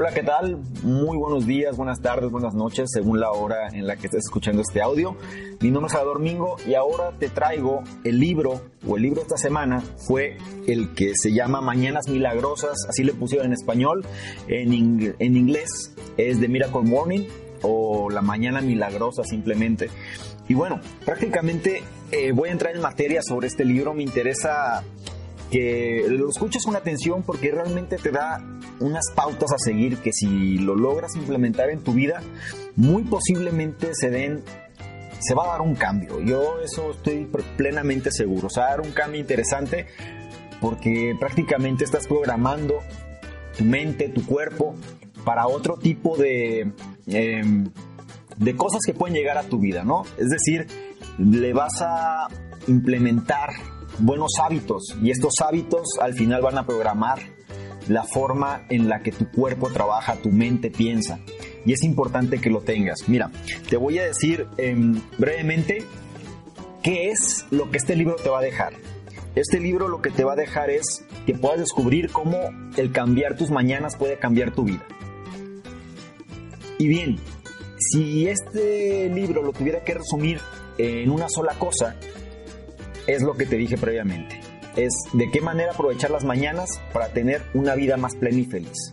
Hola, ¿qué tal? Muy buenos días, buenas tardes, buenas noches, según la hora en la que estés escuchando este audio. Mi nombre es Salvador Mingo y ahora te traigo el libro, o el libro de esta semana fue el que se llama Mañanas Milagrosas, así le pusieron en español, en, en inglés es The Miracle Morning o La Mañana Milagrosa simplemente. Y bueno, prácticamente eh, voy a entrar en materia sobre este libro, me interesa que lo escuches con atención porque realmente te da unas pautas a seguir que si lo logras implementar en tu vida, muy posiblemente se den se va a dar un cambio. Yo eso estoy plenamente seguro. Se va a dar un cambio interesante porque prácticamente estás programando tu mente, tu cuerpo para otro tipo de, em, de cosas que pueden llegar a tu vida, ¿no? Es decir, le vas a implementar buenos hábitos y estos hábitos al final van a programar la forma en la que tu cuerpo trabaja, tu mente piensa. Y es importante que lo tengas. Mira, te voy a decir em, brevemente qué es lo que este libro te va a dejar. Este libro lo que te va a dejar es que puedas descubrir cómo el cambiar tus mañanas puede cambiar tu vida. Y bien, si este libro lo tuviera que resumir en una sola cosa, es lo que te dije previamente. Es de qué manera aprovechar las mañanas para tener una vida más plena y feliz.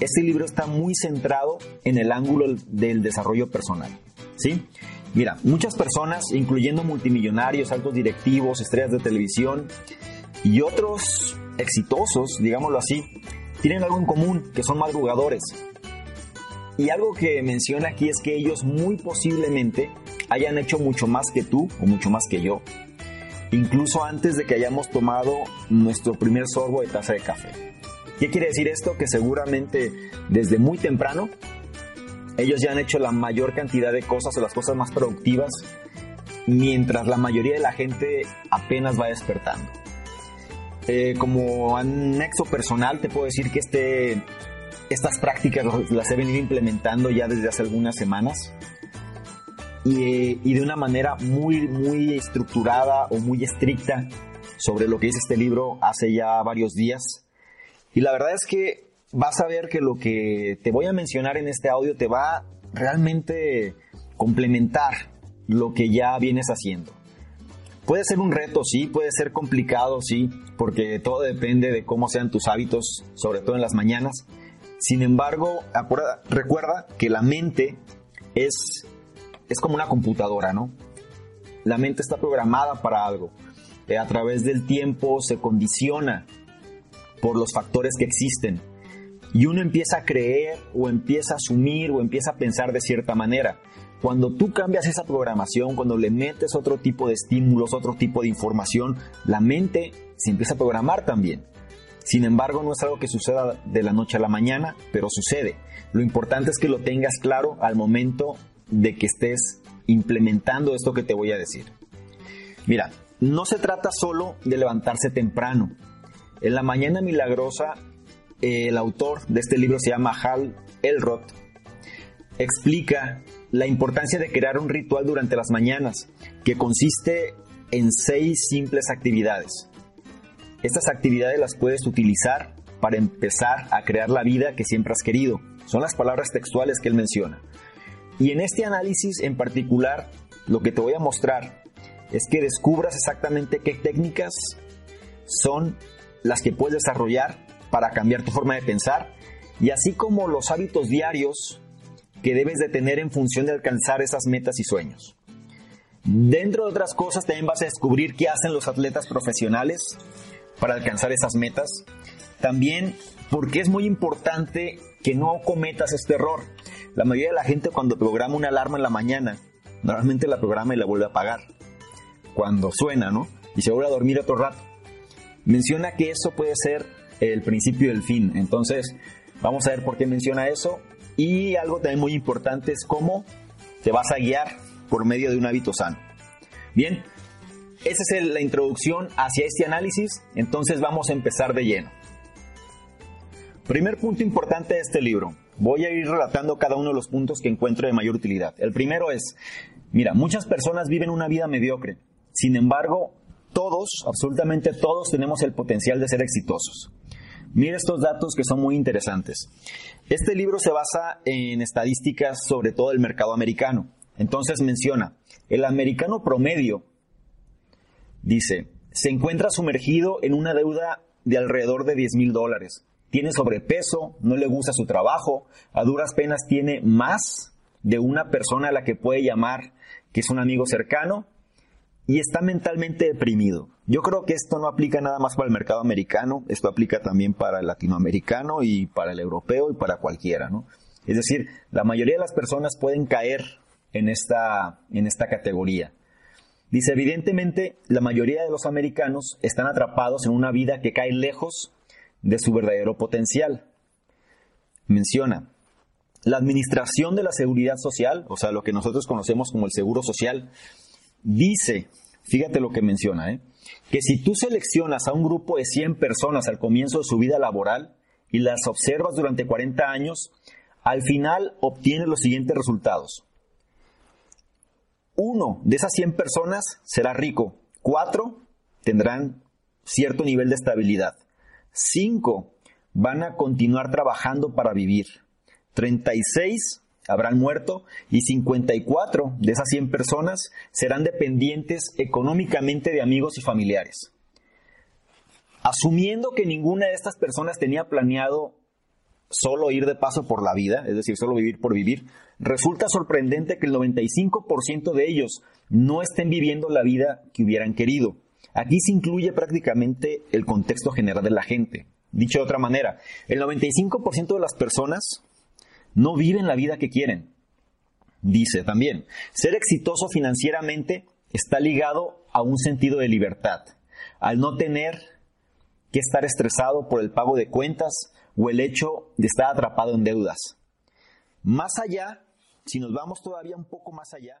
Este libro está muy centrado en el ángulo del desarrollo personal. ¿Sí? Mira, muchas personas, incluyendo multimillonarios, altos directivos, estrellas de televisión y otros exitosos, digámoslo así, tienen algo en común, que son madrugadores. Y algo que menciona aquí es que ellos muy posiblemente hayan hecho mucho más que tú o mucho más que yo incluso antes de que hayamos tomado nuestro primer sorbo de taza de café. ¿Qué quiere decir esto? Que seguramente desde muy temprano ellos ya han hecho la mayor cantidad de cosas o las cosas más productivas mientras la mayoría de la gente apenas va despertando. Eh, como anexo personal te puedo decir que este, estas prácticas las he venido implementando ya desde hace algunas semanas y, de una manera muy, muy estructurada o muy estricta sobre lo que dice este libro hace ya varios días. Y la verdad es que vas a ver que lo que te voy a mencionar en este audio te va realmente complementar lo que ya vienes haciendo. Puede ser un reto, sí, puede ser complicado, sí, porque todo depende de cómo sean tus hábitos, sobre todo en las mañanas. Sin embargo, recuerda que la mente es es como una computadora, ¿no? La mente está programada para algo. Eh, a través del tiempo se condiciona por los factores que existen. Y uno empieza a creer o empieza a asumir o empieza a pensar de cierta manera. Cuando tú cambias esa programación, cuando le metes otro tipo de estímulos, otro tipo de información, la mente se empieza a programar también. Sin embargo, no es algo que suceda de la noche a la mañana, pero sucede. Lo importante es que lo tengas claro al momento de que estés implementando esto que te voy a decir. Mira, no se trata solo de levantarse temprano. En la mañana milagrosa, el autor de este libro se llama Hal Elrod, explica la importancia de crear un ritual durante las mañanas, que consiste en seis simples actividades. Estas actividades las puedes utilizar para empezar a crear la vida que siempre has querido. Son las palabras textuales que él menciona. Y en este análisis en particular, lo que te voy a mostrar es que descubras exactamente qué técnicas son las que puedes desarrollar para cambiar tu forma de pensar y así como los hábitos diarios que debes de tener en función de alcanzar esas metas y sueños. Dentro de otras cosas también vas a descubrir qué hacen los atletas profesionales para alcanzar esas metas. También porque es muy importante que no cometas este error. La mayoría de la gente cuando programa una alarma en la mañana, normalmente la programa y la vuelve a apagar. Cuando suena, ¿no? Y se vuelve a dormir otro rato. menciona que eso puede ser el principio del fin. Entonces, vamos a ver por qué menciona eso. Y algo también muy importante es cómo te vas a guiar por medio de un hábito sano. Bien, esa es la introducción hacia este análisis, entonces vamos a empezar de lleno. Primer punto importante de este libro. Voy a ir relatando cada uno de los puntos que encuentro de mayor utilidad. El primero es, mira, muchas personas viven una vida mediocre. Sin embargo, todos, absolutamente todos, tenemos el potencial de ser exitosos. Mira estos datos que son muy interesantes. Este libro se basa en estadísticas sobre todo el mercado americano. Entonces menciona, el americano promedio, dice, se encuentra sumergido en una deuda de alrededor de 10 mil dólares tiene sobrepeso, no le gusta su trabajo, a duras penas tiene más de una persona a la que puede llamar que es un amigo cercano y está mentalmente deprimido. Yo creo que esto no aplica nada más para el mercado americano, esto aplica también para el latinoamericano y para el europeo y para cualquiera, ¿no? Es decir, la mayoría de las personas pueden caer en esta, en esta categoría. Dice, evidentemente, la mayoría de los americanos están atrapados en una vida que cae lejos de su verdadero potencial. Menciona, la Administración de la Seguridad Social, o sea, lo que nosotros conocemos como el Seguro Social, dice, fíjate lo que menciona, ¿eh? que si tú seleccionas a un grupo de 100 personas al comienzo de su vida laboral y las observas durante 40 años, al final obtienes los siguientes resultados. Uno de esas 100 personas será rico, cuatro tendrán cierto nivel de estabilidad, 5 van a continuar trabajando para vivir. 36 habrán muerto y 54 de esas 100 personas serán dependientes económicamente de amigos y familiares. Asumiendo que ninguna de estas personas tenía planeado solo ir de paso por la vida, es decir, solo vivir por vivir, resulta sorprendente que el 95% de ellos no estén viviendo la vida que hubieran querido. Aquí se incluye prácticamente el contexto general de la gente. Dicho de otra manera, el 95% de las personas no viven la vida que quieren. Dice también, ser exitoso financieramente está ligado a un sentido de libertad, al no tener que estar estresado por el pago de cuentas o el hecho de estar atrapado en deudas. Más allá, si nos vamos todavía un poco más allá,